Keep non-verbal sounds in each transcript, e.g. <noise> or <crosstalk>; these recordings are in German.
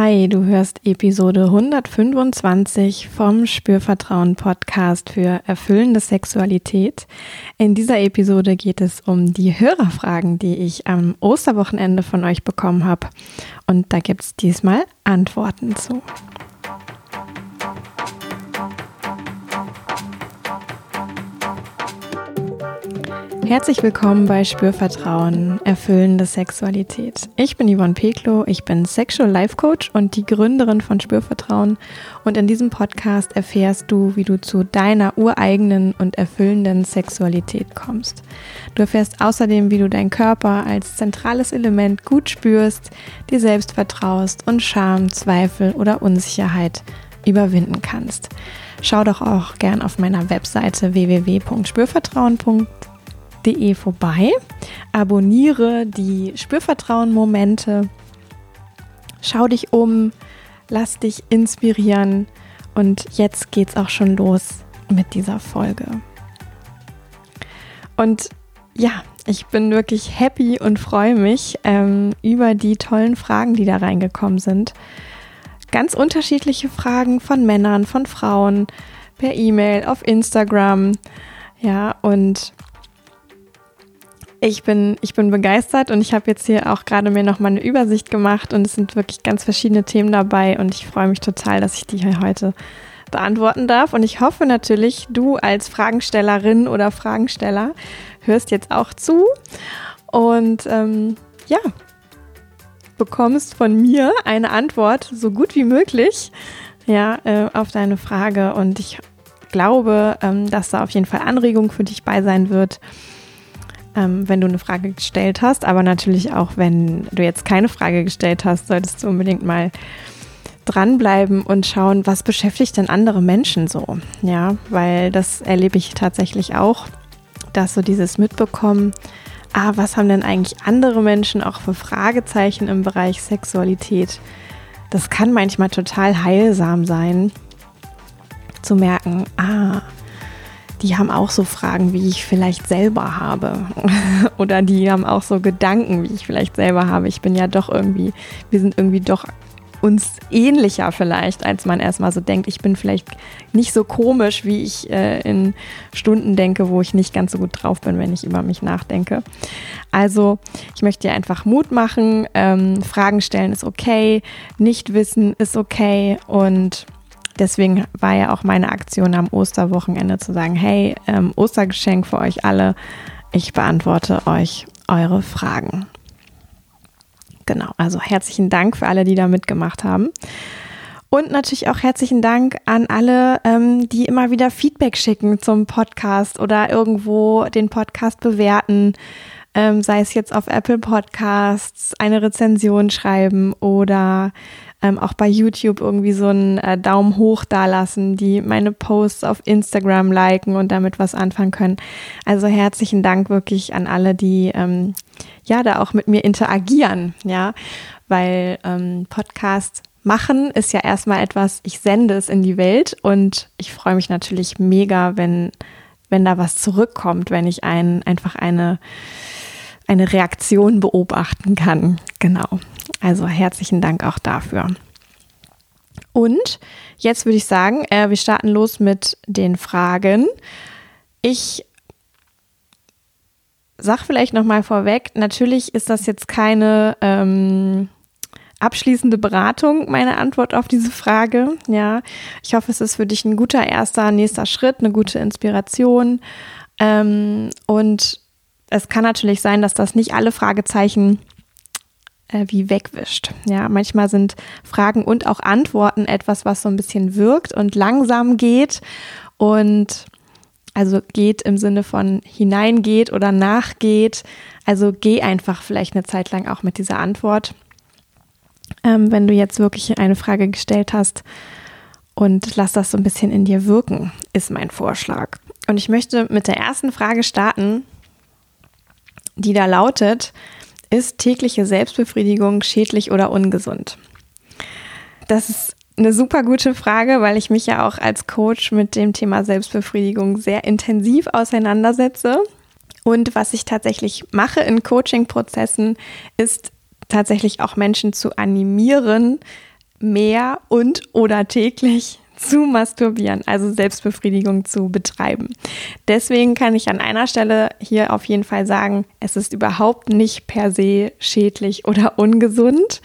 Hi, du hörst Episode 125 vom Spürvertrauen Podcast für erfüllende Sexualität. In dieser Episode geht es um die Hörerfragen, die ich am Osterwochenende von euch bekommen habe. Und da gibt es diesmal Antworten zu. Herzlich willkommen bei Spürvertrauen, erfüllende Sexualität. Ich bin Yvonne Peklo, ich bin Sexual Life Coach und die Gründerin von Spürvertrauen. Und in diesem Podcast erfährst du, wie du zu deiner ureigenen und erfüllenden Sexualität kommst. Du erfährst außerdem, wie du deinen Körper als zentrales Element gut spürst, dir selbst vertraust und Scham, Zweifel oder Unsicherheit überwinden kannst. Schau doch auch gern auf meiner Webseite www.spürvertrauen.de spürvertrauen.de vorbei. Abonniere die Spürvertrauen-Momente. Schau dich um, lass dich inspirieren. Und jetzt geht's auch schon los mit dieser Folge. Und ja, ich bin wirklich happy und freue mich ähm, über die tollen Fragen, die da reingekommen sind. Ganz unterschiedliche Fragen von Männern, von Frauen, per E-Mail, auf Instagram. Ja, und ich bin, ich bin begeistert und ich habe jetzt hier auch gerade mir noch mal eine Übersicht gemacht und es sind wirklich ganz verschiedene Themen dabei und ich freue mich total, dass ich die hier heute beantworten darf. Und ich hoffe natürlich, du als Fragenstellerin oder Fragensteller hörst jetzt auch zu und ähm, ja, bekommst von mir eine Antwort so gut wie möglich ja, äh, auf deine Frage. Und ich glaube, ähm, dass da auf jeden Fall Anregung für dich bei sein wird ähm, wenn du eine Frage gestellt hast. Aber natürlich auch, wenn du jetzt keine Frage gestellt hast, solltest du unbedingt mal dranbleiben und schauen, was beschäftigt denn andere Menschen so. Ja, weil das erlebe ich tatsächlich auch, dass so dieses Mitbekommen, ah, was haben denn eigentlich andere Menschen auch für Fragezeichen im Bereich Sexualität? Das kann manchmal total heilsam sein, zu merken, ah, die haben auch so Fragen, wie ich vielleicht selber habe. <laughs> Oder die haben auch so Gedanken, wie ich vielleicht selber habe. Ich bin ja doch irgendwie, wir sind irgendwie doch uns ähnlicher vielleicht, als man erstmal so denkt. Ich bin vielleicht nicht so komisch, wie ich äh, in Stunden denke, wo ich nicht ganz so gut drauf bin, wenn ich über mich nachdenke. Also, ich möchte dir einfach Mut machen. Ähm, Fragen stellen ist okay, nicht wissen ist okay und Deswegen war ja auch meine Aktion am Osterwochenende zu sagen, hey, ähm, Ostergeschenk für euch alle. Ich beantworte euch eure Fragen. Genau, also herzlichen Dank für alle, die da mitgemacht haben. Und natürlich auch herzlichen Dank an alle, ähm, die immer wieder Feedback schicken zum Podcast oder irgendwo den Podcast bewerten, ähm, sei es jetzt auf Apple Podcasts, eine Rezension schreiben oder ähm, auch bei YouTube irgendwie so einen äh, Daumen hoch dalassen, die meine Posts auf Instagram liken und damit was anfangen können. Also herzlichen Dank wirklich an alle, die ähm, ja da auch mit mir interagieren, ja, weil ähm, Podcast machen ist ja erstmal etwas, ich sende es in die Welt und ich freue mich natürlich mega, wenn wenn da was zurückkommt, wenn ich ein, einfach eine, eine Reaktion beobachten kann. Genau. Also herzlichen Dank auch dafür. Und jetzt würde ich sagen, äh, wir starten los mit den Fragen. Ich sag vielleicht noch mal vorweg, natürlich ist das jetzt keine ähm, abschließende Beratung, meine Antwort auf diese Frage. Ja, ich hoffe, es ist für dich ein guter erster, nächster Schritt, eine gute Inspiration. Ähm, und es kann natürlich sein, dass das nicht alle Fragezeichen äh, wie wegwischt. Ja, manchmal sind Fragen und auch Antworten etwas, was so ein bisschen wirkt und langsam geht und also geht im Sinne von hineingeht oder nachgeht. Also geh einfach vielleicht eine Zeit lang auch mit dieser Antwort, ähm, wenn du jetzt wirklich eine Frage gestellt hast und lass das so ein bisschen in dir wirken, ist mein Vorschlag. Und ich möchte mit der ersten Frage starten, die da lautet, ist tägliche Selbstbefriedigung schädlich oder ungesund? Das ist eine super gute Frage, weil ich mich ja auch als Coach mit dem Thema Selbstbefriedigung sehr intensiv auseinandersetze. Und was ich tatsächlich mache in Coaching-Prozessen, ist tatsächlich auch Menschen zu animieren, mehr und oder täglich zu masturbieren, also Selbstbefriedigung zu betreiben. Deswegen kann ich an einer Stelle hier auf jeden Fall sagen, es ist überhaupt nicht per se schädlich oder <laughs> ungesund.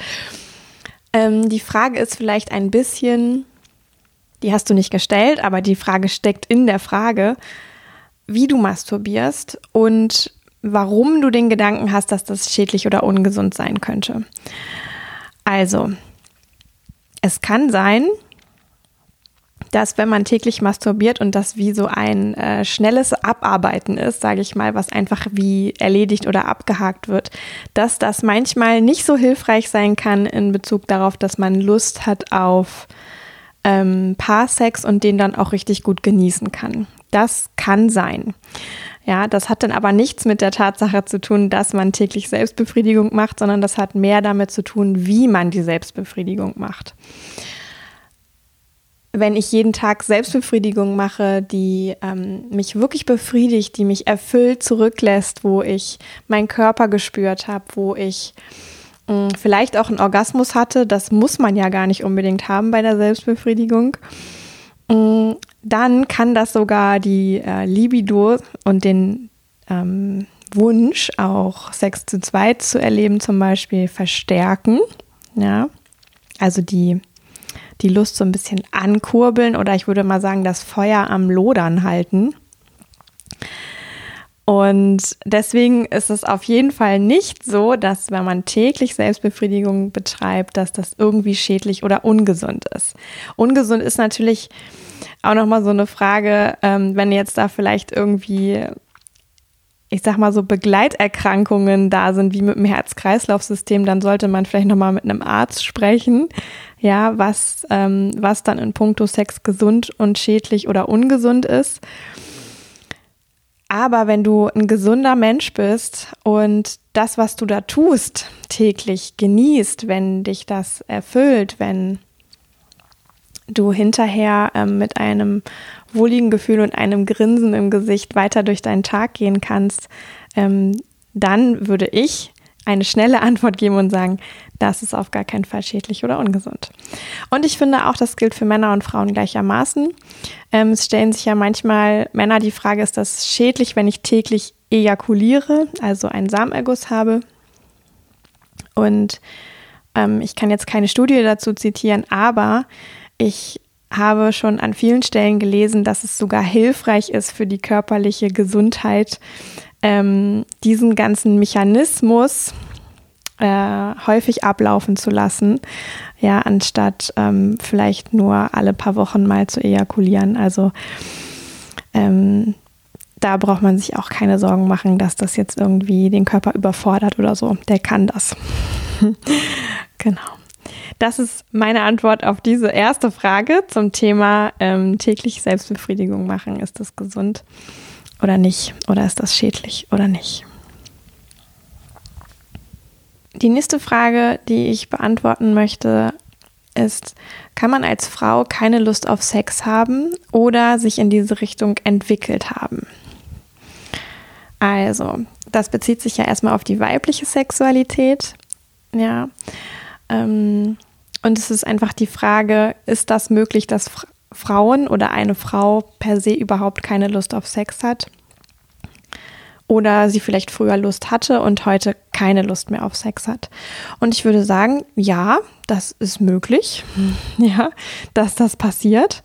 Ähm, die Frage ist vielleicht ein bisschen, die hast du nicht gestellt, aber die Frage steckt in der Frage, wie du masturbierst und warum du den Gedanken hast, dass das schädlich oder ungesund sein könnte. Also, es kann sein, dass wenn man täglich masturbiert und das wie so ein äh, schnelles Abarbeiten ist, sage ich mal, was einfach wie erledigt oder abgehakt wird, dass das manchmal nicht so hilfreich sein kann in Bezug darauf, dass man Lust hat auf ähm, Paarsex und den dann auch richtig gut genießen kann. Das kann sein. Ja, das hat dann aber nichts mit der Tatsache zu tun, dass man täglich Selbstbefriedigung macht, sondern das hat mehr damit zu tun, wie man die Selbstbefriedigung macht wenn ich jeden Tag Selbstbefriedigung mache, die ähm, mich wirklich befriedigt, die mich erfüllt zurücklässt, wo ich meinen Körper gespürt habe, wo ich mh, mm, vielleicht auch einen Orgasmus hatte, das muss man ja gar nicht unbedingt haben bei der Selbstbefriedigung, mh, mm, dann kann das sogar die äh, Libido und den ähm, Wunsch, auch Sex zu zweit zu erleben, zum Beispiel verstärken. Ja, also die die Lust so ein bisschen ankurbeln oder ich würde mal sagen, das Feuer am Lodern halten. Und deswegen ist es auf jeden Fall nicht so, dass wenn man täglich Selbstbefriedigung betreibt, dass das irgendwie schädlich oder ungesund ist. Ungesund ist natürlich auch nochmal so eine Frage, ähm, wenn jetzt da vielleicht irgendwie ich sag mal so Begleiterkrankungen da sind, wie mit dem Herz-Kreislauf-System, dann sollte man vielleicht nochmal mit einem Arzt sprechen, ja, was, ähm, was dann in puncto Sex gesund und schädlich oder ungesund ist. Aber wenn du ein gesunder Mensch bist und das, was du da tust, täglich genießt, wenn dich das erfüllt, wenn du hinterher ähm, mit einem wohligen Gefühl und einem Grinsen im Gesicht weiter durch deinen Tag gehen kannst, ähm, dann würde ich eine schnelle Antwort geben und sagen, das ist auf gar keinen Fall schädlich oder ungesund. Und ich finde auch, das gilt für Männer und Frauen gleichermaßen. Ähm, es stellen sich ja manchmal Männer die Frage, ist das schädlich, wenn ich täglich ejakuliere, also einen Samenerguss habe? Und ähm, ich kann jetzt keine Studie dazu zitieren, aber ich habe schon an vielen Stellen gelesen, dass es sogar hilfreich ist für die körperliche Gesundheit, ähm, diesen ganzen Mechanismus äh, häufig ablaufen zu lassen, ja, anstatt ähm, vielleicht nur alle paar Wochen mal zu ejakulieren. Also ähm, da braucht man sich auch keine Sorgen machen, dass das jetzt irgendwie den Körper überfordert oder so. Der kann das. <laughs> genau. Das ist meine Antwort auf diese erste Frage zum Thema ähm, täglich Selbstbefriedigung machen. Ist das gesund oder nicht? Oder ist das schädlich oder nicht? Die nächste Frage, die ich beantworten möchte, ist, kann man als Frau keine Lust auf Sex haben oder sich in diese Richtung entwickelt haben? Also, das bezieht sich ja erstmal auf die weibliche Sexualität. Ja. Ähm, und es ist einfach die Frage, ist das möglich, dass Frauen oder eine Frau per se überhaupt keine Lust auf Sex hat? Oder sie vielleicht früher Lust hatte und heute keine Lust mehr auf Sex hat. Und ich würde sagen, ja, das ist möglich, <laughs> ja, dass das passiert.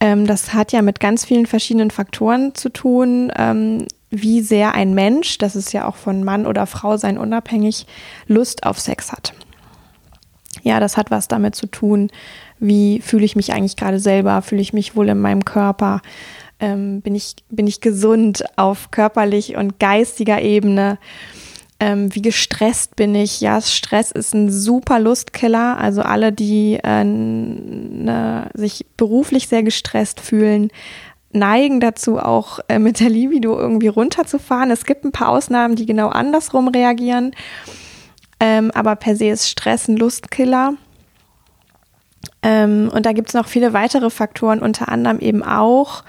Ähm, das hat ja mit ganz vielen verschiedenen Faktoren zu tun. Ähm, wie sehr ein Mensch, das ist ja auch von Mann oder Frau sein unabhängig, Lust auf Sex hat. Ja, das hat was damit zu tun, wie fühle ich mich eigentlich gerade selber, fühle ich mich wohl in meinem Körper, ähm, bin, ich, bin ich gesund auf körperlich und geistiger Ebene, ähm, wie gestresst bin ich. Ja, Stress ist ein super Lustkiller, also alle, die äh, ne, sich beruflich sehr gestresst fühlen, neigen dazu, auch äh, mit der Libido irgendwie runterzufahren. Es gibt ein paar Ausnahmen, die genau andersrum reagieren. Ähm, aber per se ist Stress ein Lustkiller. Ähm, und da gibt es noch viele weitere Faktoren, unter anderem eben auch,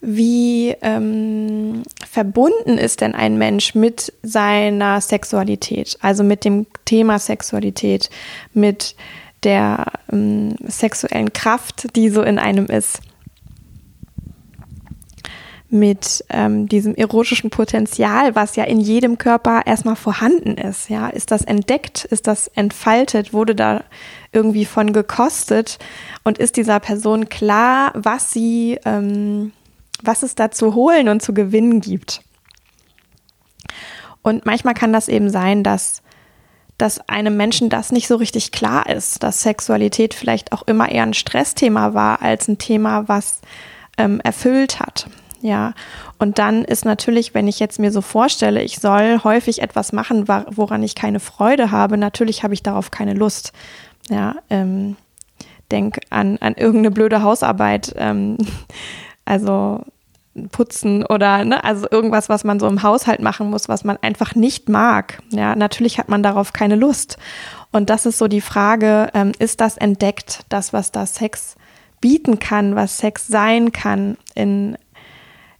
wie ähm, verbunden ist denn ein Mensch mit seiner Sexualität, also mit dem Thema Sexualität, mit der ähm, sexuellen Kraft, die so in einem ist, mit ähm, diesem erotischen Potenzial, was ja in jedem Körper erstmal vorhanden ist. Ja, ist das entdeckt? Ist das entfaltet? Wurde da irgendwie von gekostet? Und ist dieser Person klar, was sie, ähm, was es da zu holen und zu gewinnen gibt? Und manchmal kann das eben sein, dass dass einem Menschen das nicht so richtig klar ist, dass Sexualität vielleicht auch immer eher ein Stressthema war als ein Thema, was ähm, erfüllt hat. Ja, und dann ist natürlich, wenn ich jetzt mir so vorstelle, ich soll häufig etwas machen, woran ich keine Freude habe, natürlich habe ich darauf keine Lust. Ja, ähm, denk an, an irgendeine blöde Hausarbeit, ähm, <laughs> also putzen oder ne, also irgendwas, was man so im Haushalt machen muss, was man einfach nicht mag. Ja, natürlich hat man darauf keine Lust. Und das ist so die Frage, ähm, ist das entdeckt, das, was da Sex bieten kann, was Sex sein kann in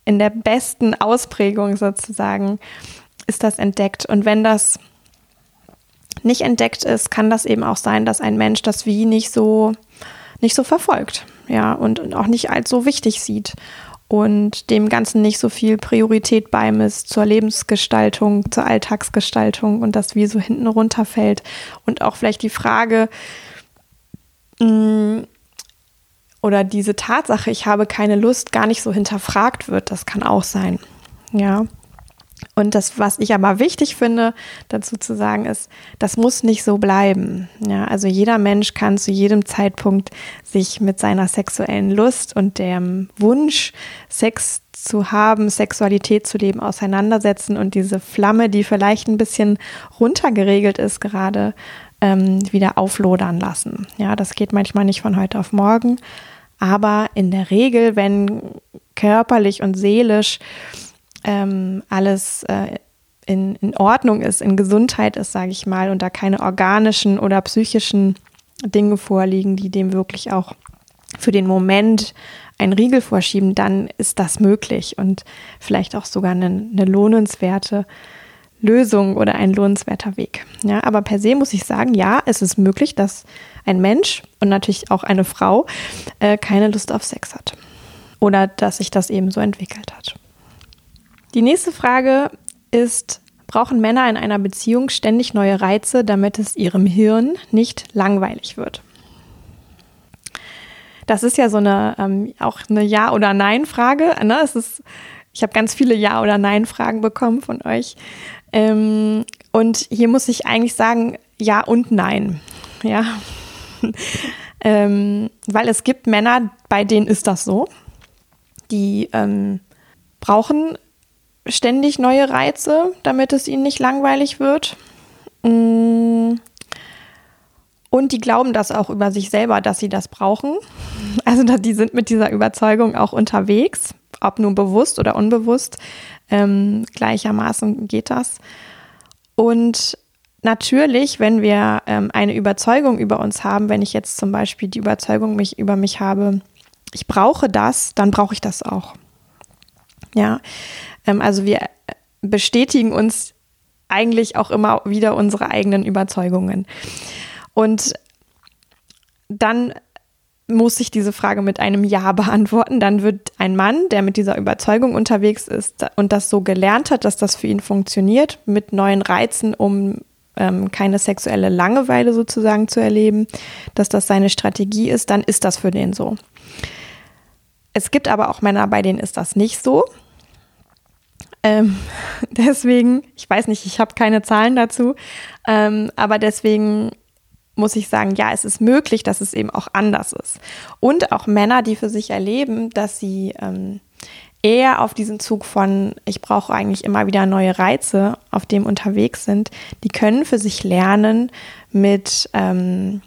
in der besten Ausprägung sozusagen ist das entdeckt. Und wenn das nicht entdeckt ist, kann das eben auch sein, dass ein Mensch das wie nicht so, nicht so verfolgt, ja, und auch nicht als so wichtig sieht und dem Ganzen nicht so viel Priorität beimisst zur Lebensgestaltung, zur Alltagsgestaltung und das wie so hinten runterfällt. Und auch vielleicht die Frage, mh, mm, oder diese Tatsache, ich habe keine Lust, gar nicht so hinterfragt wird. Das kann auch sein. Ja. Und das, was ich aber wichtig finde, dazu zu sagen, ist, das muss nicht so bleiben. Ja, also jeder Mensch kann zu jedem Zeitpunkt sich mit seiner sexuellen Lust und dem Wunsch, Sex zu haben, Sexualität zu leben, auseinandersetzen und diese Flamme, die vielleicht ein bisschen runtergeregelt ist gerade, ähm, wieder auflodern lassen. Ja, das geht manchmal nicht von heute auf morgen. Aber in der Regel, wenn körperlich und seelisch ähm, alles äh, in, in Ordnung ist, in Gesundheit ist, sage ich mal, und da keine organischen oder psychischen Dinge vorliegen, die dem wirklich auch für den Moment einen Riegel vorschieben, dann ist das möglich und vielleicht auch sogar eine, eine lohnenswerte Lösung oder ein lohnenswerter Weg. Ja, aber per se muss ich sagen, ja, es ist möglich, dass ein Mensch und natürlich auch eine Frau äh, keine Lust auf Sex hat. Oder dass sich das eben so entwickelt hat. Die nächste Frage ist, brauchen Männer in einer Beziehung ständig neue Reize, damit es ihrem Hirn nicht langweilig wird? Das ist ja so eine ähm, auch eine Ja- oder Nein-Frage. Ne? ich habe ganz viele Ja- oder Nein-Fragen bekommen von euch. Ähm, und hier muss ich eigentlich sagen, ja und nein. Ja. <laughs> ähm, weil es gibt Männer, bei denen ist das so. Die ähm, brauchen ständig neue Reize, damit es ihnen nicht langweilig wird. Mm. Und die glauben das auch über sich selber, dass sie das brauchen. Also die sind mit dieser Überzeugung auch unterwegs, ob nun bewusst oder unbewusst. Ähm, gleichermaßen geht das. Und natürlich, wenn wir ähm, eine Überzeugung über uns haben, wenn ich jetzt zum Beispiel die Überzeugung mich über mich habe, ich brauche das, dann brauche ich das auch. Ja, ähm, also wir bestätigen uns eigentlich auch immer wieder unsere eigenen Überzeugungen. Und dann muss ich diese Frage mit einem Ja <laughs> beantworten. Dann wird ein Mann, der mit dieser Überzeugung unterwegs ist und das so gelernt hat, dass das für ihn funktioniert, mit neuen Reizen, um ähm, keine sexuelle Langeweile sozusagen zu erleben, dass das seine Strategie ist, dann ist das für den so. Es gibt aber auch Männer, bei denen ist das nicht so. Ähm, <laughs> deswegen, ich weiß nicht, ich habe keine Zahlen dazu, ähm, aber deswegen muss ich sagen, ja, es ist möglich, dass es eben auch anders ist. Und auch Männer, die für sich erleben, dass sie ähm, eher auf diesen Zug von, ich brauche eigentlich immer wieder neue Reize, auf dem unterwegs sind, die können für sich lernen mit ähm,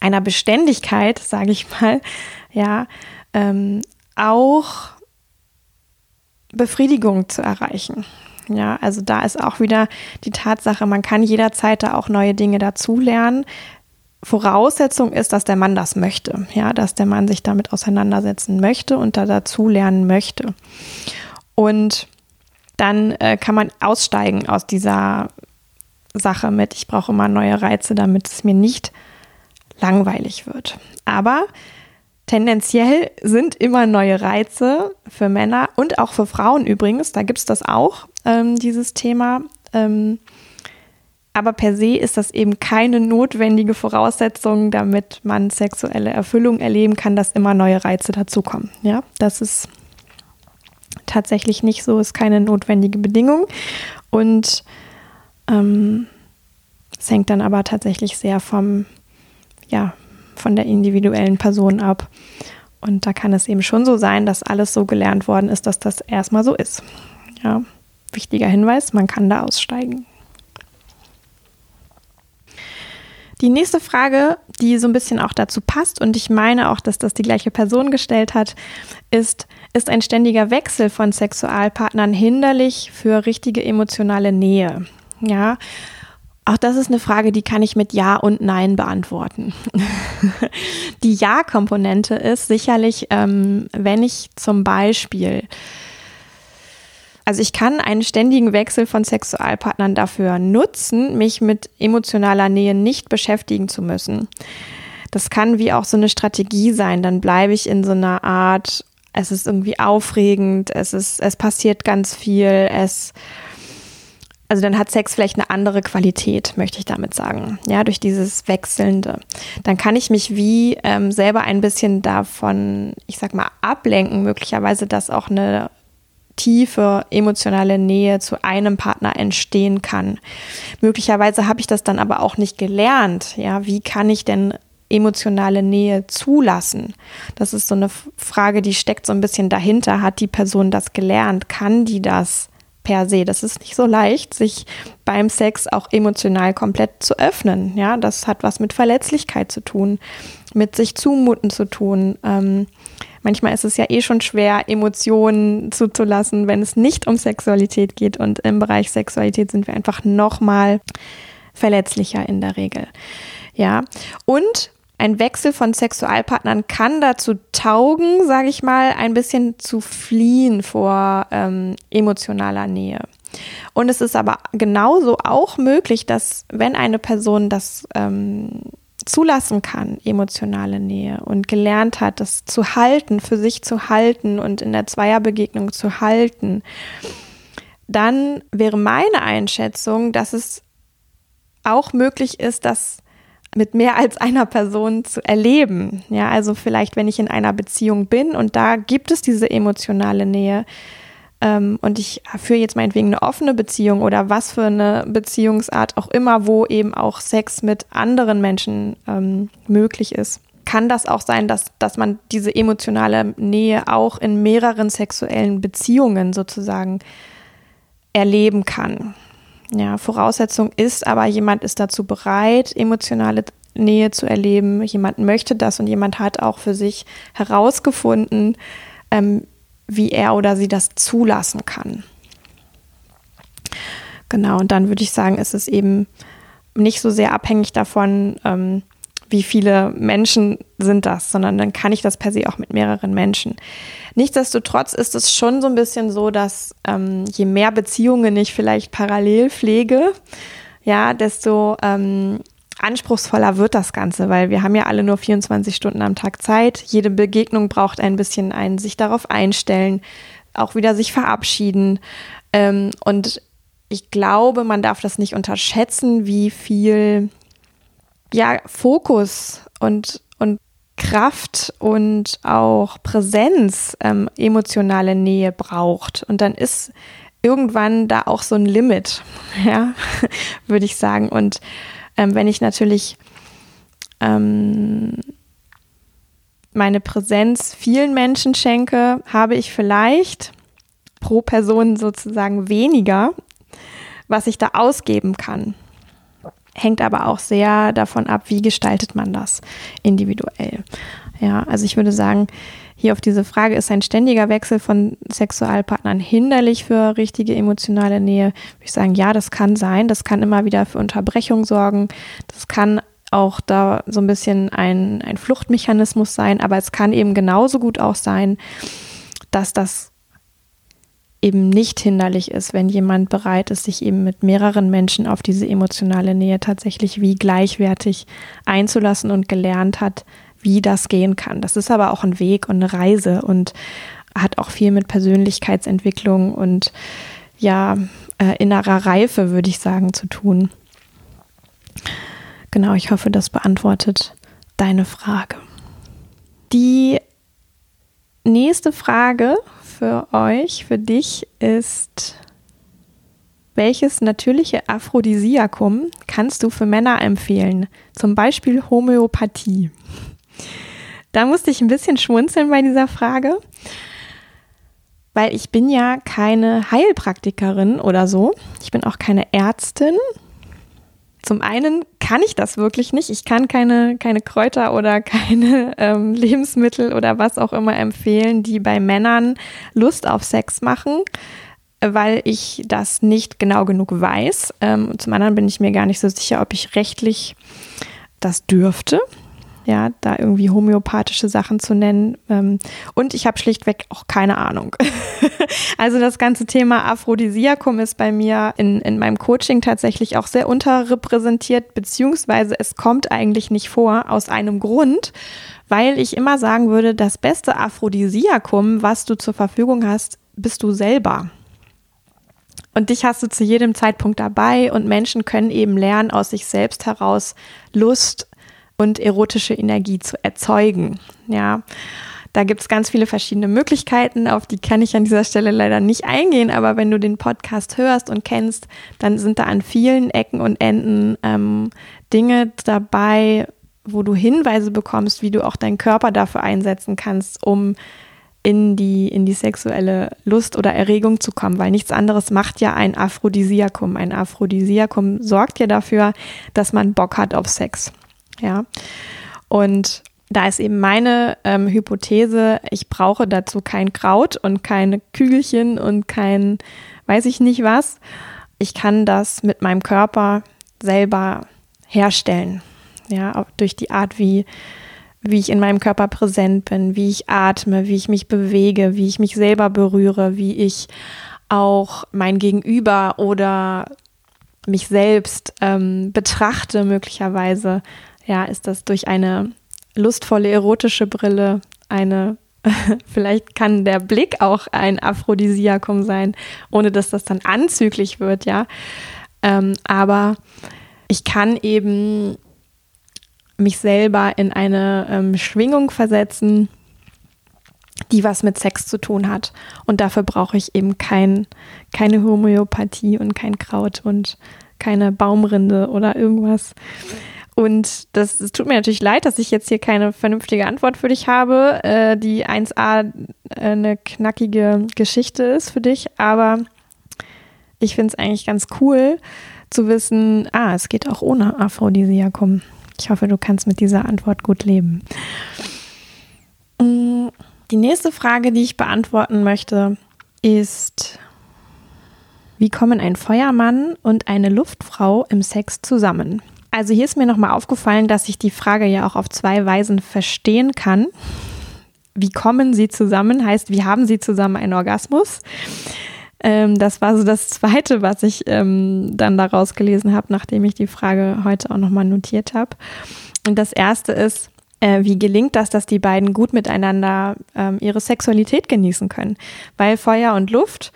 einer Beständigkeit, sage ich mal, ja, ähm, auch Befriedigung zu erreichen. Ja, also da ist auch wieder die Tatsache, man kann jederzeit da auch neue Dinge dazulernen. Voraussetzung ist, dass der Mann das möchte, ja, dass der Mann sich damit auseinandersetzen möchte und da dazulernen möchte. Und dann äh, kann man aussteigen aus dieser Sache mit, ich brauche immer neue Reize, damit es mir nicht langweilig wird. Aber tendenziell sind immer neue Reize für Männer und auch für Frauen übrigens, da gibt es das auch, ähm, dieses Thema. Ähm, aber per se ist das eben keine notwendige Voraussetzung, damit man sexuelle Erfüllung erleben kann, dass immer neue Reize dazukommen. Ja, das ist tatsächlich nicht so, ist keine notwendige Bedingung. Und ähm, es hängt dann aber tatsächlich sehr vom, ja, von der individuellen Person ab. Und da kann es eben schon so sein, dass alles so gelernt worden ist, dass das erstmal so ist. Ja, wichtiger Hinweis, man kann da aussteigen. Die nächste Frage, die so ein bisschen auch dazu passt, und ich meine auch, dass das die gleiche Person gestellt hat, ist, ist ein ständiger Wechsel von Sexualpartnern hinderlich für richtige emotionale Nähe? Ja, auch das ist eine Frage, die kann ich mit Ja und Nein beantworten. <laughs> die Ja-Komponente ist sicherlich, ähm, wenn ich zum Beispiel also ich kann einen ständigen Wechsel von Sexualpartnern dafür nutzen, mich mit emotionaler Nähe nicht beschäftigen zu müssen. Das kann wie auch so eine Strategie sein. Dann bleibe ich in so einer Art, es ist irgendwie aufregend, es ist, es passiert ganz viel, es, also dann hat Sex vielleicht eine andere Qualität, möchte ich damit sagen. Ja, durch dieses Wechselnde. Dann kann ich mich wie ähm, selber ein bisschen davon, ich sag mal, ablenken, möglicherweise, dass auch eine tiefe emotionale Nähe zu einem Partner entstehen kann. Möglicherweise habe ich das dann aber auch nicht gelernt. Ja, wie kann ich denn emotionale Nähe zulassen? Das ist so eine Frage, die steckt so ein bisschen dahinter. Hat die Person das gelernt? Kann die das per se? Das ist nicht so leicht, sich beim Sex auch emotional komplett zu öffnen. Ja, das hat was mit Verletzlichkeit zu tun, mit sich zumuten zu tun. Ähm, manchmal ist es ja eh schon schwer, Emotionen zuzulassen, wenn es nicht um Sexualität geht. Und im Bereich Sexualität sind wir einfach nochmal verletzlicher in der Regel. Ja, und ein Wechsel von Sexualpartnern kann dazu taugen, sage ich mal, ein bisschen zu fliehen vor ähm, emotionaler Nähe. Und es ist aber genauso auch möglich, dass wenn eine Person das ähm, zulassen kann, emotionale Nähe und gelernt hat, das zu halten, für sich zu halten und in der Zweierbegegnung zu halten, dann wäre meine Einschätzung, dass es auch möglich ist, das mit mehr als einer Person zu erleben. Ja, also vielleicht, wenn ich in einer Beziehung bin und da gibt es diese emotionale Nähe, ähm, und ich führe jetzt meinetwegen eine offene Beziehung oder was für eine Beziehungsart auch immer, wo eben auch Sex mit anderen Menschen ähm, möglich ist, kann das auch sein, dass, dass man diese emotionale Nähe auch in mehreren sexuellen Beziehungen sozusagen erleben kann. Ja, Voraussetzung ist aber, jemand ist dazu bereit, emotionale Nähe zu erleben. Jemand möchte das und jemand hat auch für sich herausgefunden, ähm, wie er oder sie das zulassen kann. Genau, und dann würde ich sagen, ist es eben nicht so sehr abhängig davon, ähm, wie viele Menschen sind das, sondern dann kann ich das per se auch mit mehreren Menschen. Nichtsdestotrotz ist es schon so ein bisschen so, dass ähm, je mehr Beziehungen ich vielleicht parallel pflege, ja, desto ähm, anspruchsvoller wird das Ganze, weil wir haben ja alle nur 24 Stunden am Tag Zeit. Jede Begegnung braucht ein bisschen ein sich darauf einstellen, auch wieder sich verabschieden. Ähm, und ich glaube, man darf das nicht unterschätzen, wie viel ja, Fokus und, und Kraft und auch Präsenz ähm, emotionale Nähe braucht. Und dann ist irgendwann da auch so ein Limit, <laughs> ja, <laughs> würde ich sagen. Und ähm, wenn ich natürlich ähm, meine Präsenz vielen Menschen schenke, habe ich vielleicht pro Person sozusagen weniger, was ich da ausgeben kann. Hängt aber auch sehr davon ab, wie gestaltet man das individuell. Ja, also ich würde sagen, hier auf diese Frage, ist ein ständiger Wechsel von Sexualpartnern hinderlich für richtige emotionale Nähe? Würde ich sagen, ja, das kann sein. Das kann immer wieder für Unterbrechung sorgen. Das kann auch da so ein bisschen ein, ein Fluchtmechanismus sein, aber es kann eben genauso gut auch sein, dass das eben nicht hinderlich ist, wenn jemand bereit ist, sich eben mit mehreren Menschen auf diese emotionale Nähe tatsächlich wie gleichwertig einzulassen und gelernt hat, wie das gehen kann. Das ist aber auch ein Weg und eine Reise und hat auch viel mit Persönlichkeitsentwicklung und ja, äh, innerer Reife, würde ich sagen, zu tun. Genau, ich hoffe, das beantwortet deine Frage. Die nächste Frage für euch, für dich ist, welches natürliche Aphrodisiakum kannst du für Männer empfehlen? Zum Beispiel Homöopathie. Da musste ich ein bisschen schmunzeln bei dieser Frage, weil ich bin ja keine Heilpraktikerin oder so. Ich bin auch keine Ärztin. Zum einen kann ich das wirklich nicht. Ich kann keine, keine Kräuter oder keine ähm, Lebensmittel oder was auch immer empfehlen, die bei Männern Lust auf Sex machen, weil ich das nicht genau genug weiß. Ähm, zum anderen bin ich mir gar nicht so sicher, ob ich rechtlich das dürfte ja, da irgendwie homöopathische Sachen zu nennen. Ähm, und ich habe schlichtweg auch keine Ahnung. <laughs> also das ganze Thema Aphrodisiakum ist bei mir in, in meinem Coaching tatsächlich auch sehr unterrepräsentiert, beziehungsweise es kommt eigentlich nicht vor, aus einem Grund, weil ich immer sagen würde, das beste Aphrodisiakum, was du zur Verfügung hast, bist du selber. Und dich hast du zu jedem Zeitpunkt dabei und Menschen können eben lernen, aus sich selbst heraus Lust, und erotische Energie zu erzeugen. Ja, da gibt es ganz viele verschiedene Möglichkeiten, auf die kann ich an dieser Stelle leider nicht eingehen, aber wenn du den Podcast hörst und kennst, dann sind da an vielen Ecken und Enden ähm, Dinge dabei, wo du Hinweise bekommst, wie du auch deinen Körper dafür einsetzen kannst, um in die, in die sexuelle Lust oder Erregung zu kommen, weil nichts anderes macht ja ein Aphrodisiakum. Ein Aphrodisiakum sorgt ja dafür, dass man Bock hat auf Sex. Ja. Und da ist eben meine ähm, Hypothese, ich brauche dazu kein Kraut und keine Kügelchen und kein weiß ich nicht was. Ich kann das mit meinem Körper selber herstellen. Ja, durch die Art, wie, wie ich in meinem Körper präsent bin, wie ich atme, wie ich mich bewege, wie ich mich selber berühre, wie ich auch mein Gegenüber oder mich selbst ähm, betrachte, möglicherweise ja, ist das durch eine lustvolle erotische Brille eine <laughs> Vielleicht kann der Blick auch ein Aphrodisiakum sein, ohne dass das dann anzüglich wird, ja. Ähm, aber ich kann eben mich selber in eine ähm, Schwingung versetzen, die was mit Sex zu tun hat. Und dafür brauche ich eben kein, keine Homöopathie und kein Kraut und keine Baumrinde oder irgendwas. Und das, das, tut mir natürlich leid, dass ich jetzt hier keine vernünftige Antwort für dich habe, äh, die 1a äh, eine knackige Geschichte ist für dich. Aber ich finde es eigentlich ganz cool zu wissen, ah, es geht auch ohne Aphrodisiakum. Ich hoffe, du kannst mit dieser Antwort gut leben. Mm, die nächste Frage, die ich beantworten möchte, ist, wie kommen ein Feuermann und eine Luftfrau im Sex zusammen? Also hier ist mir nochmal aufgefallen, dass ich die Frage ja auch auf zwei Weisen verstehen kann. Wie kommen sie zusammen? Heißt, wie haben sie zusammen einen Orgasmus? Ähm, das war so das Zweite, was ich ähm, dann daraus gelesen habe, nachdem ich die Frage heute auch nochmal notiert habe. Und das Erste ist, äh, wie gelingt das, dass die beiden gut miteinander ähm, ihre Sexualität genießen können? Weil Feuer und Luft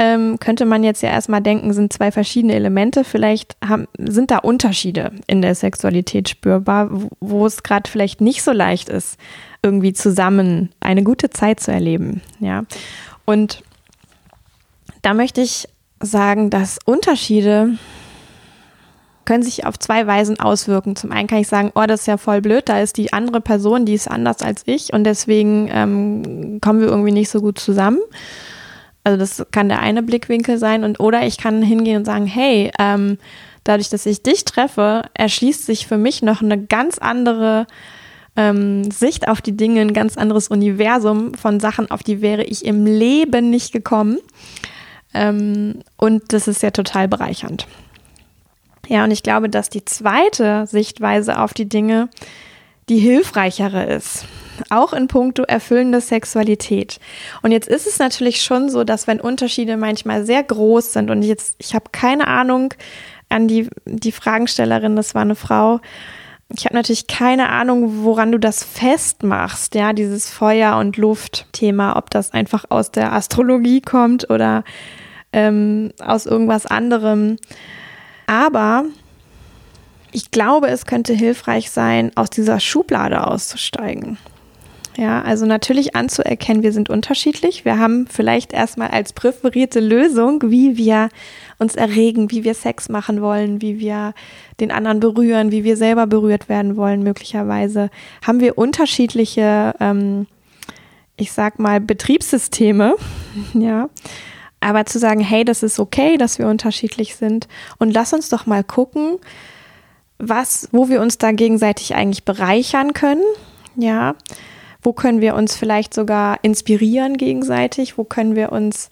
ähm, könnte man jetzt ja erstmal denken, sind zwei verschiedene Elemente. Vielleicht haben, sind da Unterschiede in der Sexualität spürbar, wo, es gerade vielleicht nicht so leicht ist, irgendwie zusammen eine gute Zeit zu erleben. Ja. Und da möchte ich sagen, dass Unterschiede können sich auf zwei Weisen auswirken. Zum einen kann ich sagen, oh, das ist ja voll blöd, da ist die andere Person, die ist anders als ich und deswegen ähm, kommen wir irgendwie nicht so gut zusammen. Also das kann der eine Blickwinkel sein und oder ich kann hingehen und sagen, hey, ähm, dadurch, dass ich dich treffe, erschließt sich für mich noch eine ganz andere ähm, Sicht auf die Dinge, ein ganz anderes Universum von Sachen, auf die wäre ich im Leben nicht gekommen. Ähm, und das ist ja total bereichernd. Ja, und ich glaube, dass die zweite Sichtweise auf die Dinge die hilfreichere ist. Auch in puncto erfüllende Sexualität. Und jetzt ist es natürlich schon so, dass wenn Unterschiede manchmal sehr groß sind und jetzt, ich habe keine Ahnung an die, die Fragenstellerin, das war eine Frau, ich habe natürlich keine Ahnung, woran du das festmachst, ja, dieses Feuer- und Luft-Thema, ob das einfach aus der Astrologie kommt oder ähm, aus irgendwas anderem. Aber ich glaube, es könnte hilfreich sein, aus dieser Schublade auszusteigen. Ja, also natürlich anzuerkennen, wir sind unterschiedlich. Wir haben vielleicht erstmal als präferierte Lösung, wie wir uns erregen, wie wir Sex machen wollen, wie wir den anderen berühren, wie wir selber berührt werden wollen, möglicherweise, haben wir unterschiedliche, ähm, ich sag mal, Betriebssysteme, <laughs> ja. Aber zu sagen, hey, das ist okay, dass wir unterschiedlich sind und lass uns doch mal gucken, was, wo wir uns da gegenseitig eigentlich bereichern können, ja. Wo können wir uns vielleicht sogar inspirieren gegenseitig? Wo können wir uns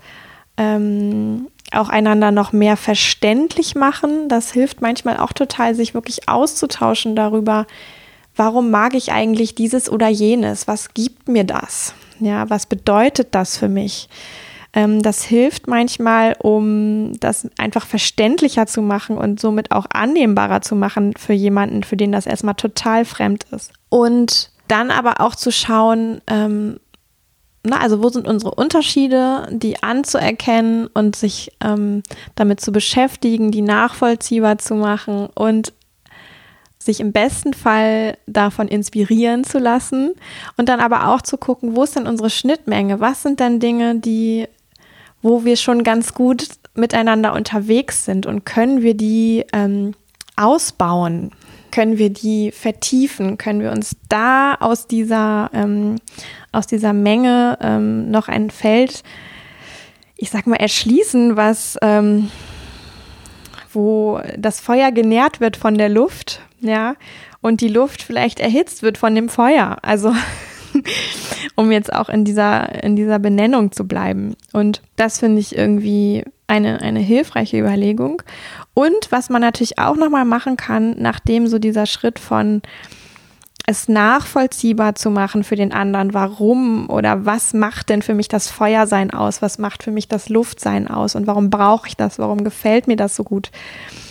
ähm, auch einander noch mehr verständlich machen. Das hilft manchmal auch total, sich wirklich auszutauschen darüber, warum mag ich eigentlich dieses oder jenes? Was gibt mir das? Ja, was bedeutet das für mich? Ähm, das hilft manchmal, um das einfach verständlicher zu machen und somit auch annehmbarer zu machen für jemanden, für den das erstmal total fremd ist. Und dann aber auch zu schauen, ähm, na, also wo sind unsere Unterschiede, die anzuerkennen und sich ähm, damit zu beschäftigen, die nachvollziehbar zu machen und sich im besten Fall davon inspirieren zu lassen und dann aber auch zu gucken, wo ist denn unsere Schnittmenge? Was sind denn Dinge, die, wo wir schon ganz gut miteinander unterwegs sind und können wir die ähm, ausbauen? Können wir die vertiefen? Können wir uns da aus dieser ähm, aus dieser Menge ähm, noch ein Feld, ich sag mal, erschließen, was, ähm, wo das Feuer genährt wird von der Luft, ja, und die Luft vielleicht erhitzt wird von dem Feuer. Also, <laughs> um jetzt auch in dieser, in dieser Benennung zu bleiben. Und das finde ich irgendwie eine, eine hilfreiche Überlegung. Und was man natürlich auch nochmal machen kann, nachdem so dieser Schritt von es nachvollziehbar zu machen für den anderen, warum oder was macht denn für mich das Feuersein aus, was macht für mich das Luftsein aus und warum brauche ich das, warum gefällt mir das so gut.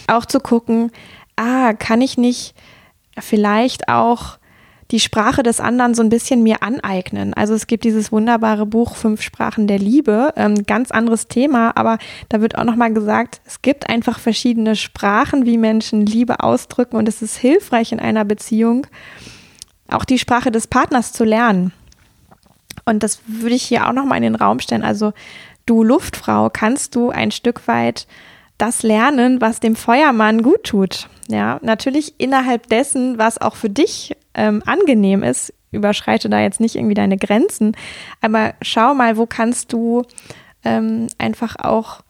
Auch zu gucken, ah, kann ich nicht vielleicht auch die Sprache des anderen so ein bisschen mir aneignen. Also es gibt dieses wunderbare Buch Fünf Sprachen der Liebe, ähm, ganz anderes Thema, aber da wird auch nochmal gesagt, es gibt einfach verschiedene Sprachen, wie Menschen Liebe ausdrücken und es ist hilfreich in einer Beziehung, auch die Sprache des Partners zu lernen. Und das würde ich hier auch nochmal in den Raum stellen. Also du Luftfrau, kannst du ein Stück weit das lernen, was dem Feuermann gut tut. Ja, natürlich innerhalb dessen, was auch für dich ähm, angenehm ist. Überschreite da jetzt nicht irgendwie deine Grenzen, aber schau mal, wo kannst du ähm, einfach auch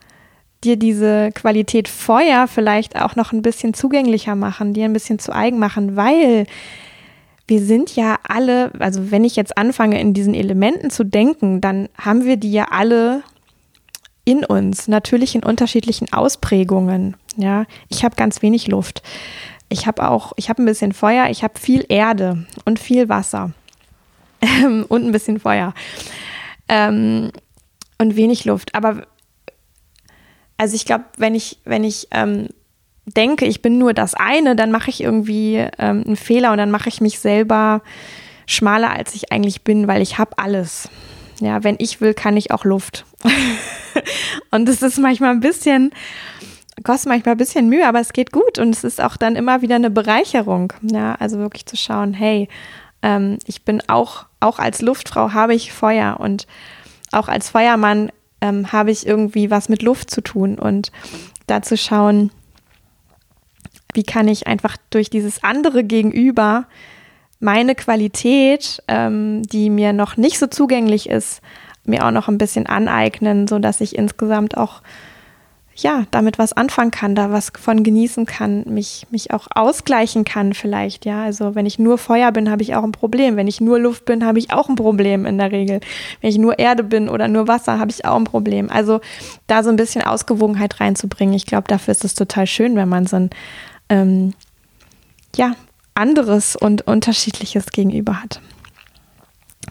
dir diese Qualität Feuer vielleicht auch noch ein bisschen zugänglicher machen, dir ein bisschen zu eigen machen, weil wir sind ja alle, also wenn ich jetzt anfange, in diesen Elementen zu denken, dann haben wir die ja alle in uns, natürlich in unterschiedlichen Ausprägungen. Ja, ich habe ganz wenig Luft. Ich habe auch, ich habe ein bisschen Feuer, ich habe viel Erde und viel Wasser <laughs> und ein bisschen Feuer ähm, und wenig Luft. Aber also ich glaube, wenn ich, wenn ich ähm, denke, ich bin nur das eine, dann mache ich irgendwie ähm, einen Fehler und dann mache ich mich selber schmaler, als ich eigentlich bin, weil ich habe alles. Ja, wenn ich will, kann ich auch Luft. <laughs> und es ist manchmal ein bisschen, kostet manchmal ein bisschen Mühe, aber es geht gut und es ist auch dann immer wieder eine Bereicherung. Ja, also wirklich zu schauen, hey, ähm, ich bin auch, auch als Luftfrau habe ich Feuer und auch als Feuermann ähm, habe ich irgendwie was mit Luft zu tun und da zu schauen, wie kann ich einfach durch dieses andere Gegenüber meine Qualität, ähm, die mir noch nicht so zugänglich ist, mir auch noch ein bisschen aneignen, sodass ich insgesamt auch ja, damit was anfangen kann, da was von genießen kann, mich, mich auch ausgleichen kann vielleicht, ja. Also wenn ich nur Feuer bin, habe ich auch ein Problem. Wenn ich nur Luft bin, habe ich auch ein Problem in der Regel. Wenn ich nur Erde bin oder nur Wasser, habe ich auch ein Problem. Also da so ein bisschen Ausgewogenheit reinzubringen, ich glaube, dafür ist es total schön, wenn man so ein ähm, ja, anderes und unterschiedliches gegenüber hat.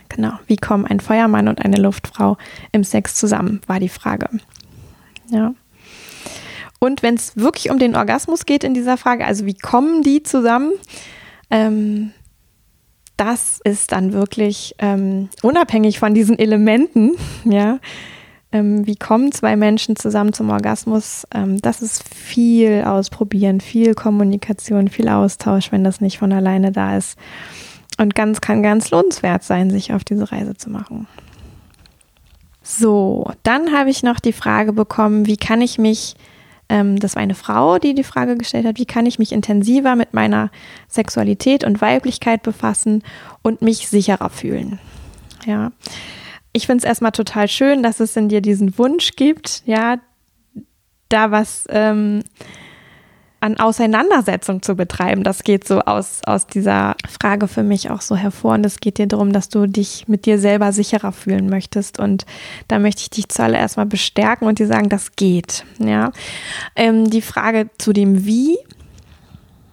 Genau, wie kommen ein Feuermann und eine Luftfrau im Sex zusammen, war die Frage. Ja. Und wenn es wirklich um den Orgasmus geht in dieser Frage, also wie kommen die zusammen, ähm, das ist dann wirklich ähm, unabhängig von diesen Elementen, <laughs> ja. Ähm, wie kommen zwei Menschen zusammen zum Orgasmus? Ähm, das ist viel ausprobieren, viel Kommunikation, viel Austausch, wenn das nicht von alleine da ist. Und ganz kann ganz lohnenswert sein, sich auf diese Reise zu machen. So, dann habe ich noch die Frage bekommen, wie kann ich mich ähm, das war eine Frau, die die Frage gestellt hat, wie kann ich mich intensiver mit meiner Sexualität und Weiblichkeit befassen und mich sicherer fühlen. Ja, ich finde es erstmal total schön, dass es in dir diesen Wunsch gibt, ja, da was ähm, an Auseinandersetzung zu betreiben. Das geht so aus, aus dieser Frage für mich auch so hervor. Und es geht dir darum, dass du dich mit dir selber sicherer fühlen möchtest. Und da möchte ich dich zuallererst mal bestärken und dir sagen, das geht. Ja. Ähm, die Frage zu dem Wie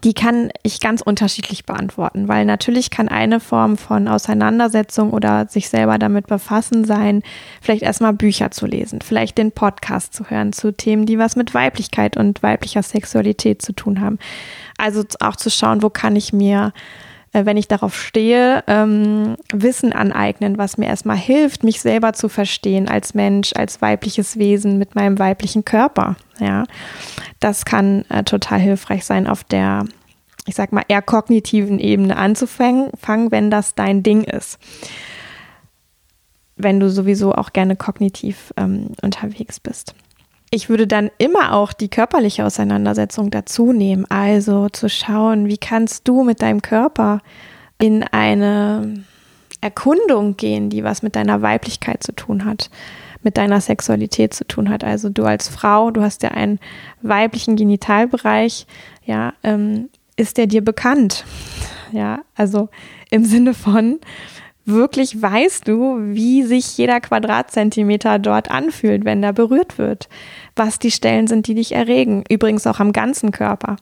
die kann ich ganz unterschiedlich beantworten, weil natürlich kann eine Form von Auseinandersetzung oder sich selber damit befassen sein, vielleicht erstmal Bücher zu lesen, vielleicht den Podcast zu hören zu Themen, die was mit Weiblichkeit und weiblicher Sexualität zu tun haben. Also auch zu schauen, wo kann ich mir wenn ich darauf stehe, ähm, Wissen aneignen, was mir erstmal hilft, mich selber zu verstehen als Mensch, als weibliches Wesen mit meinem weiblichen Körper. Ja, das kann äh, total hilfreich sein auf der, ich sag mal, eher kognitiven Ebene anzufangen, wenn das dein Ding ist. Wenn du sowieso auch gerne kognitiv ähm, unterwegs bist ich würde dann immer auch die körperliche Auseinandersetzung dazu nehmen. Also zu schauen, wie kannst du mit deinem Körper in eine Erkundung gehen, die was mit deiner Weiblichkeit zu tun hat, mit deiner Sexualität zu tun hat. Also du als Frau, du hast ja einen weiblichen Genitalbereich, ja, ähm, ist der dir bekannt? Ja, also im Sinne von, wirklich weißt du, wie sich jeder Quadratzentimeter dort anfühlt, wenn er berührt wird, was die Stellen sind, die dich erregen, übrigens auch am ganzen Körper,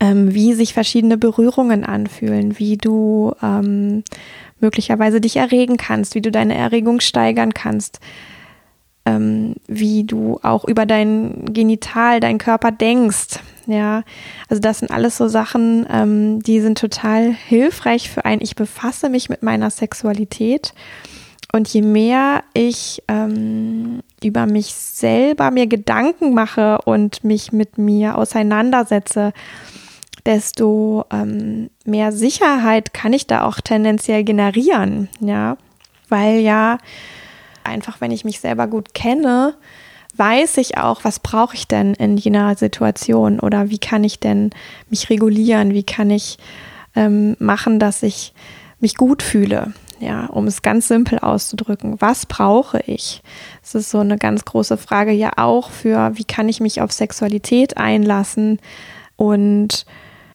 ähm, wie sich verschiedene Berührungen anfühlen, wie du ähm, möglicherweise dich erregen kannst, wie du deine Erregung steigern kannst, ähm, wie du auch über dein Genital, deinen Körper denkst. Ja, also das sind alles so Sachen, ähm, die sind total hilfreich für ein, ich befasse mich mit meiner Sexualität. Und je mehr ich ähm, über mich selber mir Gedanken mache und mich mit mir auseinandersetze, desto ähm, mehr Sicherheit kann ich da auch tendenziell generieren, ja, weil ja einfach, wenn ich mich selber gut kenne, weiß ich auch, was brauche ich denn in jener Situation oder wie kann ich denn mich regulieren, wie kann ich ähm, machen, dass ich mich gut fühle. Ja, um es ganz simpel auszudrücken, was brauche ich? Das ist so eine ganz große Frage ja auch für, wie kann ich mich auf Sexualität einlassen und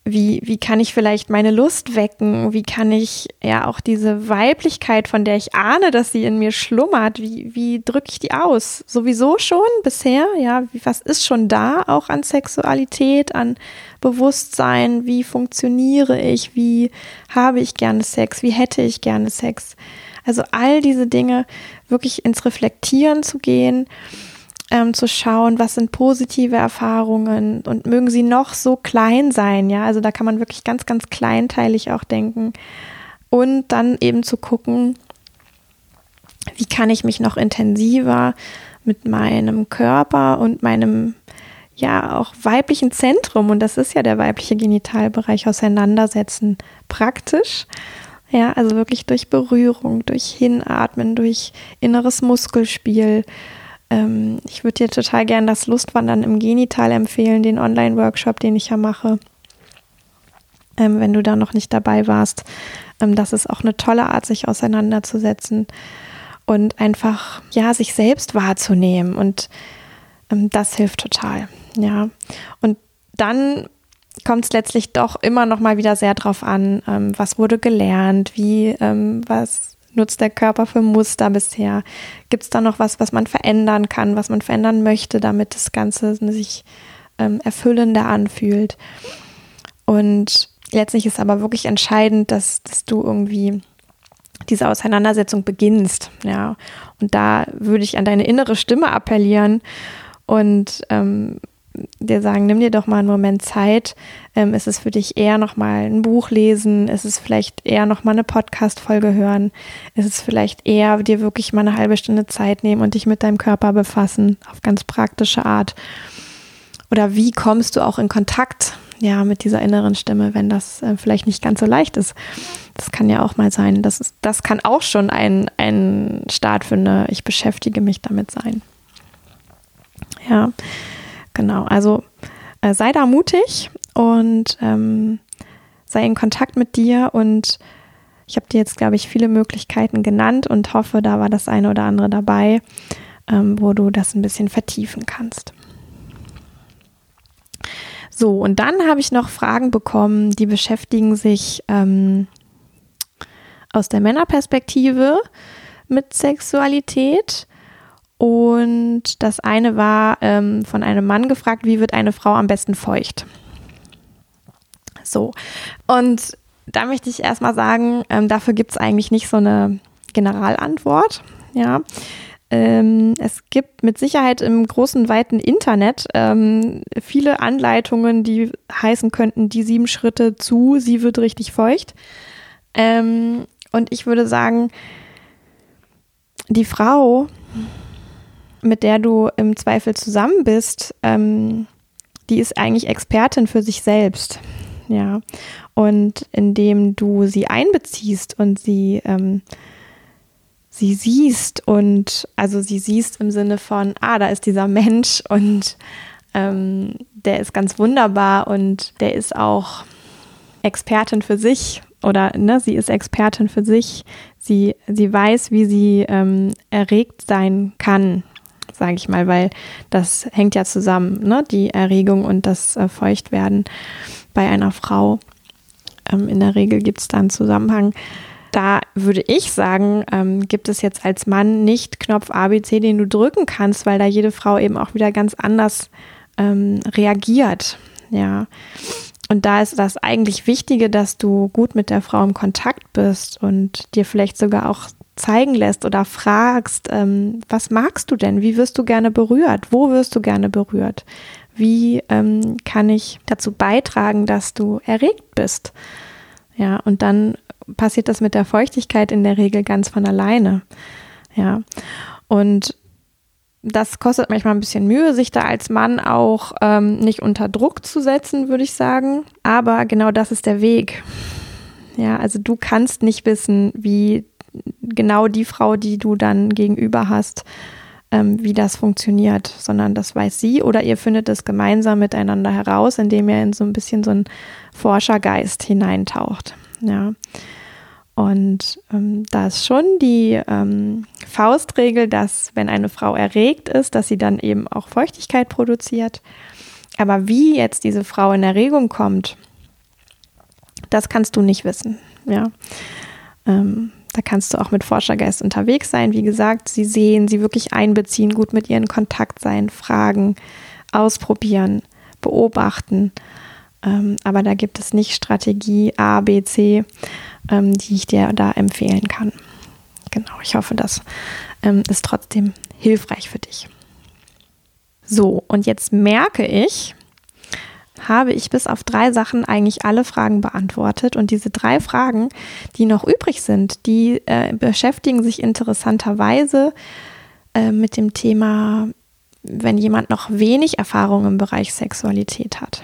wie, wie kann ich vielleicht meine Lust wecken? Wie kann ich ja auch diese Weiblichkeit, von der ich ahne, dass sie in mir schlummert, wie, wie drücke ich die aus? Sowieso schon bisher, ja, wie, was ist schon da auch an Sexualität, an Bewusstsein? Wie funktioniere ich? Wie habe ich gerne Sex? Wie hätte ich gerne Sex? Also all diese Dinge wirklich ins Reflektieren zu gehen ähm, zu schauen, was sind positive Erfahrungen und mögen sie noch so klein sein, ja, also da kann man wirklich ganz, ganz kleinteilig auch denken und dann eben zu gucken, wie kann ich mich noch intensiver mit meinem Körper und meinem ja auch weiblichen Zentrum und das ist ja der weibliche Genitalbereich auseinandersetzen praktisch. Ja, also wirklich durch Berührung, durch Hinatmen, durch inneres Muskelspiel, ähm, ich würde dir total gerne das Lustwandern im Genital empfehlen, den Online-Workshop, den ich ja mache. Ähm, wenn du da noch nicht dabei warst. Ähm, das ist auch eine tolle Art, sich auseinanderzusetzen und einfach, ja, sich selbst wahrzunehmen. Und ähm, das hilft total. Ja. Und dann kommt es letztlich doch immer noch mal wieder sehr drauf an, ähm, was wurde gelernt, wie, ähm, was nutzt der Körper für Muster bisher? Gibt es da noch was, was man verändern kann, was man verändern möchte, damit das Ganze sich ähm, erfüllender anfühlt? Und letztlich ist aber wirklich entscheidend, dass, dass du irgendwie diese Auseinandersetzung beginnst. Ja, und da würde ich an deine innere Stimme appellieren und ähm, dir sagen, nimm dir doch mal einen Moment Zeit. Ähm, ist es für dich eher nochmal ein Buch lesen? Ist es vielleicht eher nochmal eine Podcast-Folge hören? Ist es vielleicht eher dir wirklich mal eine halbe Stunde Zeit nehmen und dich mit deinem Körper befassen auf ganz praktische Art? Oder wie kommst du auch in Kontakt ja, mit dieser inneren Stimme, wenn das äh, vielleicht nicht ganz so leicht ist? Das kann ja auch mal sein. Das, ist, das kann auch schon ein, ein Start für eine Ich beschäftige mich damit sein. Ja, genau. Also äh, sei da mutig und ähm, sei in Kontakt mit dir und ich habe dir jetzt, glaube ich, viele Möglichkeiten genannt und hoffe, da war das eine oder andere dabei, ähm, wo du das ein bisschen vertiefen kannst. So, und dann habe ich noch Fragen bekommen, die beschäftigen sich ähm, aus der Männerperspektive mit Sexualität. Und das eine war ähm, von einem Mann gefragt, wie wird eine Frau am besten feucht? So, und da möchte ich erstmal sagen, ähm, dafür gibt es eigentlich nicht so eine Generalantwort. Ja, ähm, es gibt mit Sicherheit im großen, weiten Internet ähm, viele Anleitungen, die heißen könnten, die sieben Schritte zu, sie wird richtig feucht. Ähm, und ich würde sagen, die Frau, mit der du im Zweifel zusammen bist, ähm, die ist eigentlich Expertin für sich selbst. Ja. Und indem du sie einbeziehst und sie, ähm, sie siehst und also sie siehst im Sinne von, ah, da ist dieser Mensch und ähm, der ist ganz wunderbar und der ist auch Expertin für sich oder ne, sie ist Expertin für sich. Sie, sie weiß, wie sie ähm, erregt sein kann, sage ich mal, weil das hängt ja zusammen, ne? die Erregung und das äh, Feuchtwerden bei einer Frau. Ähm, in der Regel gibt es da einen Zusammenhang. Da würde ich sagen, ähm, gibt es jetzt als Mann nicht Knopf ABC, den du drücken kannst, weil da jede Frau eben auch wieder ganz anders ähm, reagiert. Ja. Und da ist das eigentlich Wichtige, dass du gut mit der Frau im Kontakt bist und dir vielleicht sogar auch zeigen lässt oder fragst, ähm, was magst du denn? Wie wirst du gerne berührt? Wo wirst du gerne berührt? Wie ähm, kann ich dazu beitragen, dass du erregt bist? Ja, und dann passiert das mit der Feuchtigkeit in der Regel ganz von alleine. Ja, und das kostet manchmal ein bisschen Mühe, sich da als Mann auch ähm, nicht unter Druck zu setzen, würde ich sagen. Aber genau das ist der Weg. Ja, also du kannst nicht wissen, wie genau die Frau, die du dann gegenüber hast, ähm, wie das funktioniert, sondern das weiß sie oder ihr findet es gemeinsam miteinander heraus, indem ihr in so ein bisschen so einen Forschergeist hineintaucht. Ja. Und ähm, da ist schon die ähm, Faustregel, dass wenn eine Frau erregt ist, dass sie dann eben auch Feuchtigkeit produziert. Aber wie jetzt diese Frau in Erregung kommt, das kannst du nicht wissen. Ja. Ähm, da kannst du auch mit Forschergeist unterwegs sein. Wie gesagt, sie sehen, sie wirklich einbeziehen, gut mit ihr in Kontakt sein, fragen, ausprobieren, beobachten. Ähm, aber da gibt es nicht Strategie A, B, C, ähm, die ich dir da empfehlen kann. Genau, ich hoffe, das ähm, ist trotzdem hilfreich für dich. So, und jetzt merke ich, habe ich bis auf drei Sachen eigentlich alle Fragen beantwortet. Und diese drei Fragen, die noch übrig sind, die äh, beschäftigen sich interessanterweise äh, mit dem Thema, wenn jemand noch wenig Erfahrung im Bereich Sexualität hat.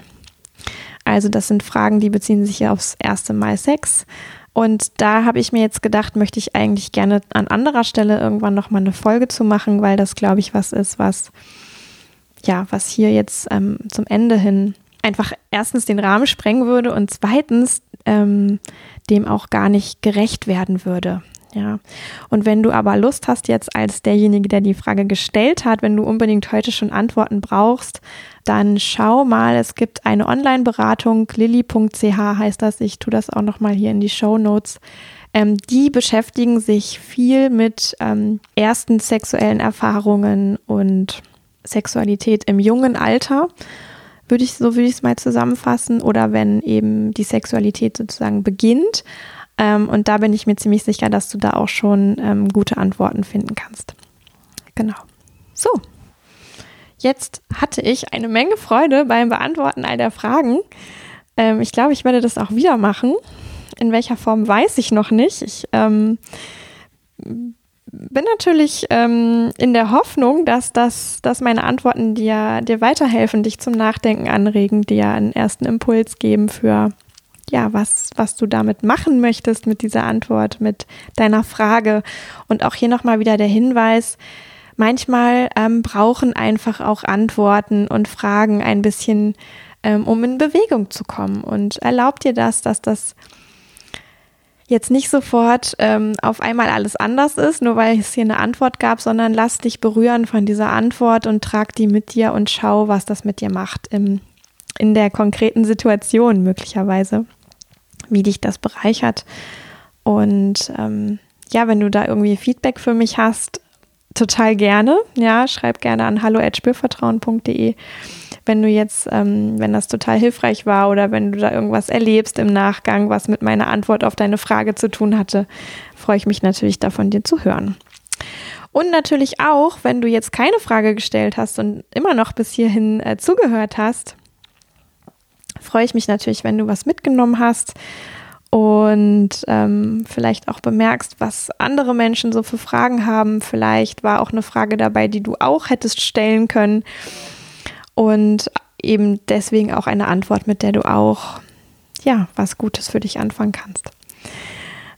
Also das sind Fragen, die beziehen sich ja aufs erste Mal Sex. Und da habe ich mir jetzt gedacht, möchte ich eigentlich gerne an anderer Stelle irgendwann nochmal eine Folge zu machen, weil das, glaube ich, was ist, was ja, was hier jetzt ähm, zum Ende hin einfach erstens den Rahmen sprengen würde und zweitens ähm, dem auch gar nicht gerecht werden würde. Ja. Und wenn du aber Lust hast, jetzt als derjenige, der die Frage gestellt hat, wenn du unbedingt heute schon Antworten brauchst, dann schau mal, es gibt eine Online-Beratung, lilly.ch heißt das, ich tue das auch nochmal hier in die Show Notes. Ähm, die beschäftigen sich viel mit ähm, ersten sexuellen Erfahrungen und Sexualität im jungen Alter würde ich, so würde ich es mal zusammenfassen, oder wenn eben die Sexualität sozusagen beginnt. Ähm, und da bin ich mir ziemlich sicher, dass du da auch schon ähm, gute Antworten finden kannst. Genau. So. Jetzt hatte ich eine Menge Freude beim Beantworten all der Fragen. Ähm, ich glaube, ich werde das auch wieder machen. In welcher Form weiß ich noch nicht. Ich ähm, bin natürlich ähm, in der Hoffnung, dass, das, dass meine Antworten dir, dir weiterhelfen, dich zum Nachdenken anregen, dir einen ersten Impuls geben für ja, was, was du damit machen möchtest mit dieser Antwort, mit deiner Frage. Und auch hier nochmal wieder der Hinweis, manchmal ähm, brauchen einfach auch Antworten und Fragen ein bisschen, ähm, um in Bewegung zu kommen. Und erlaubt dir das, dass das jetzt nicht sofort ähm, auf einmal alles anders ist, nur weil es hier eine Antwort gab, sondern lass dich berühren von dieser Antwort und trag die mit dir und schau, was das mit dir macht im, in der konkreten Situation möglicherweise, wie dich das bereichert. Und ähm, ja, wenn du da irgendwie Feedback für mich hast, total gerne. Ja, schreib gerne an hallo@spürvertrauen.de wenn du jetzt, ähm, wenn das total hilfreich war oder wenn du da irgendwas erlebst im Nachgang, was mit meiner Antwort auf deine Frage zu tun hatte, freue ich mich natürlich davon, dir zu hören. Und natürlich auch, wenn du jetzt keine Frage gestellt hast und immer noch bis hierhin äh, zugehört hast, freue ich mich natürlich, wenn du was mitgenommen hast und ähm, vielleicht auch bemerkst, was andere Menschen so für Fragen haben. Vielleicht war auch eine Frage dabei, die du auch hättest stellen können und eben deswegen auch eine Antwort, mit der du auch ja was Gutes für dich anfangen kannst.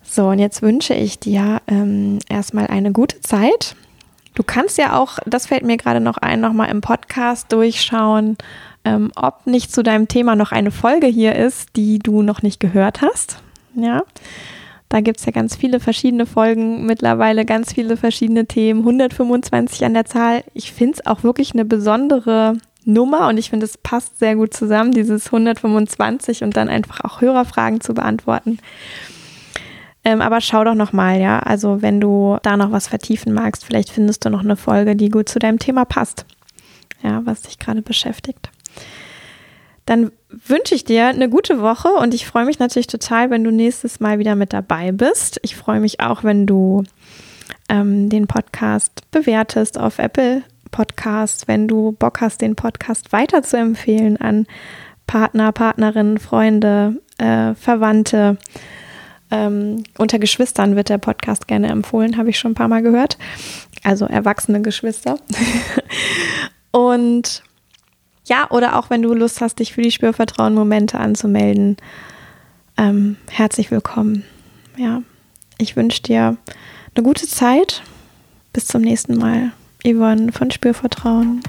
So, und jetzt wünsche ich dir ähm, erstmal eine gute Zeit. Du kannst ja auch, das fällt mir gerade noch ein, nochmal im Podcast durchschauen, ähm, ob nicht zu deinem Thema noch eine Folge hier ist, die du noch nicht gehört hast. Ja, da gibt es ja ganz viele verschiedene Folgen, mittlerweile ganz viele verschiedene Themen, 125 an der Zahl. Ich finde es auch wirklich eine besondere Nummer und ich finde, es passt sehr gut zusammen, dieses 125 und dann einfach auch Hörerfragen zu beantworten. Ähm, aber schau doch nochmal, ja. Also wenn du da noch was vertiefen magst, vielleicht findest du noch eine Folge, die gut zu deinem Thema passt. Ja, was dich gerade beschäftigt. Dann wünsche ich dir eine gute Woche und ich freue mich natürlich total, wenn du nächstes Mal wieder mit dabei bist. Ich freue mich auch, wenn du ähm, den Podcast bewertest auf Apple Podcast, wenn du Bock hast, den Podcast weiter zu empfehlen an Partner, Partnerinnen, Freunde, äh, Verwandte. Ähm, unter Geschwistern wird der Podcast gerne empfohlen, habe ich schon ein paar Mal gehört. Also erwachsene Geschwister. <laughs> Und ja, oder auch wenn du Lust hast, dich für die Spürvertrauen-Momente anzumelden, ähm, herzlich willkommen. Ja, ich wünsche dir eine gute Zeit. Bis zum nächsten Mal. Yvonne von Spürvertrauen.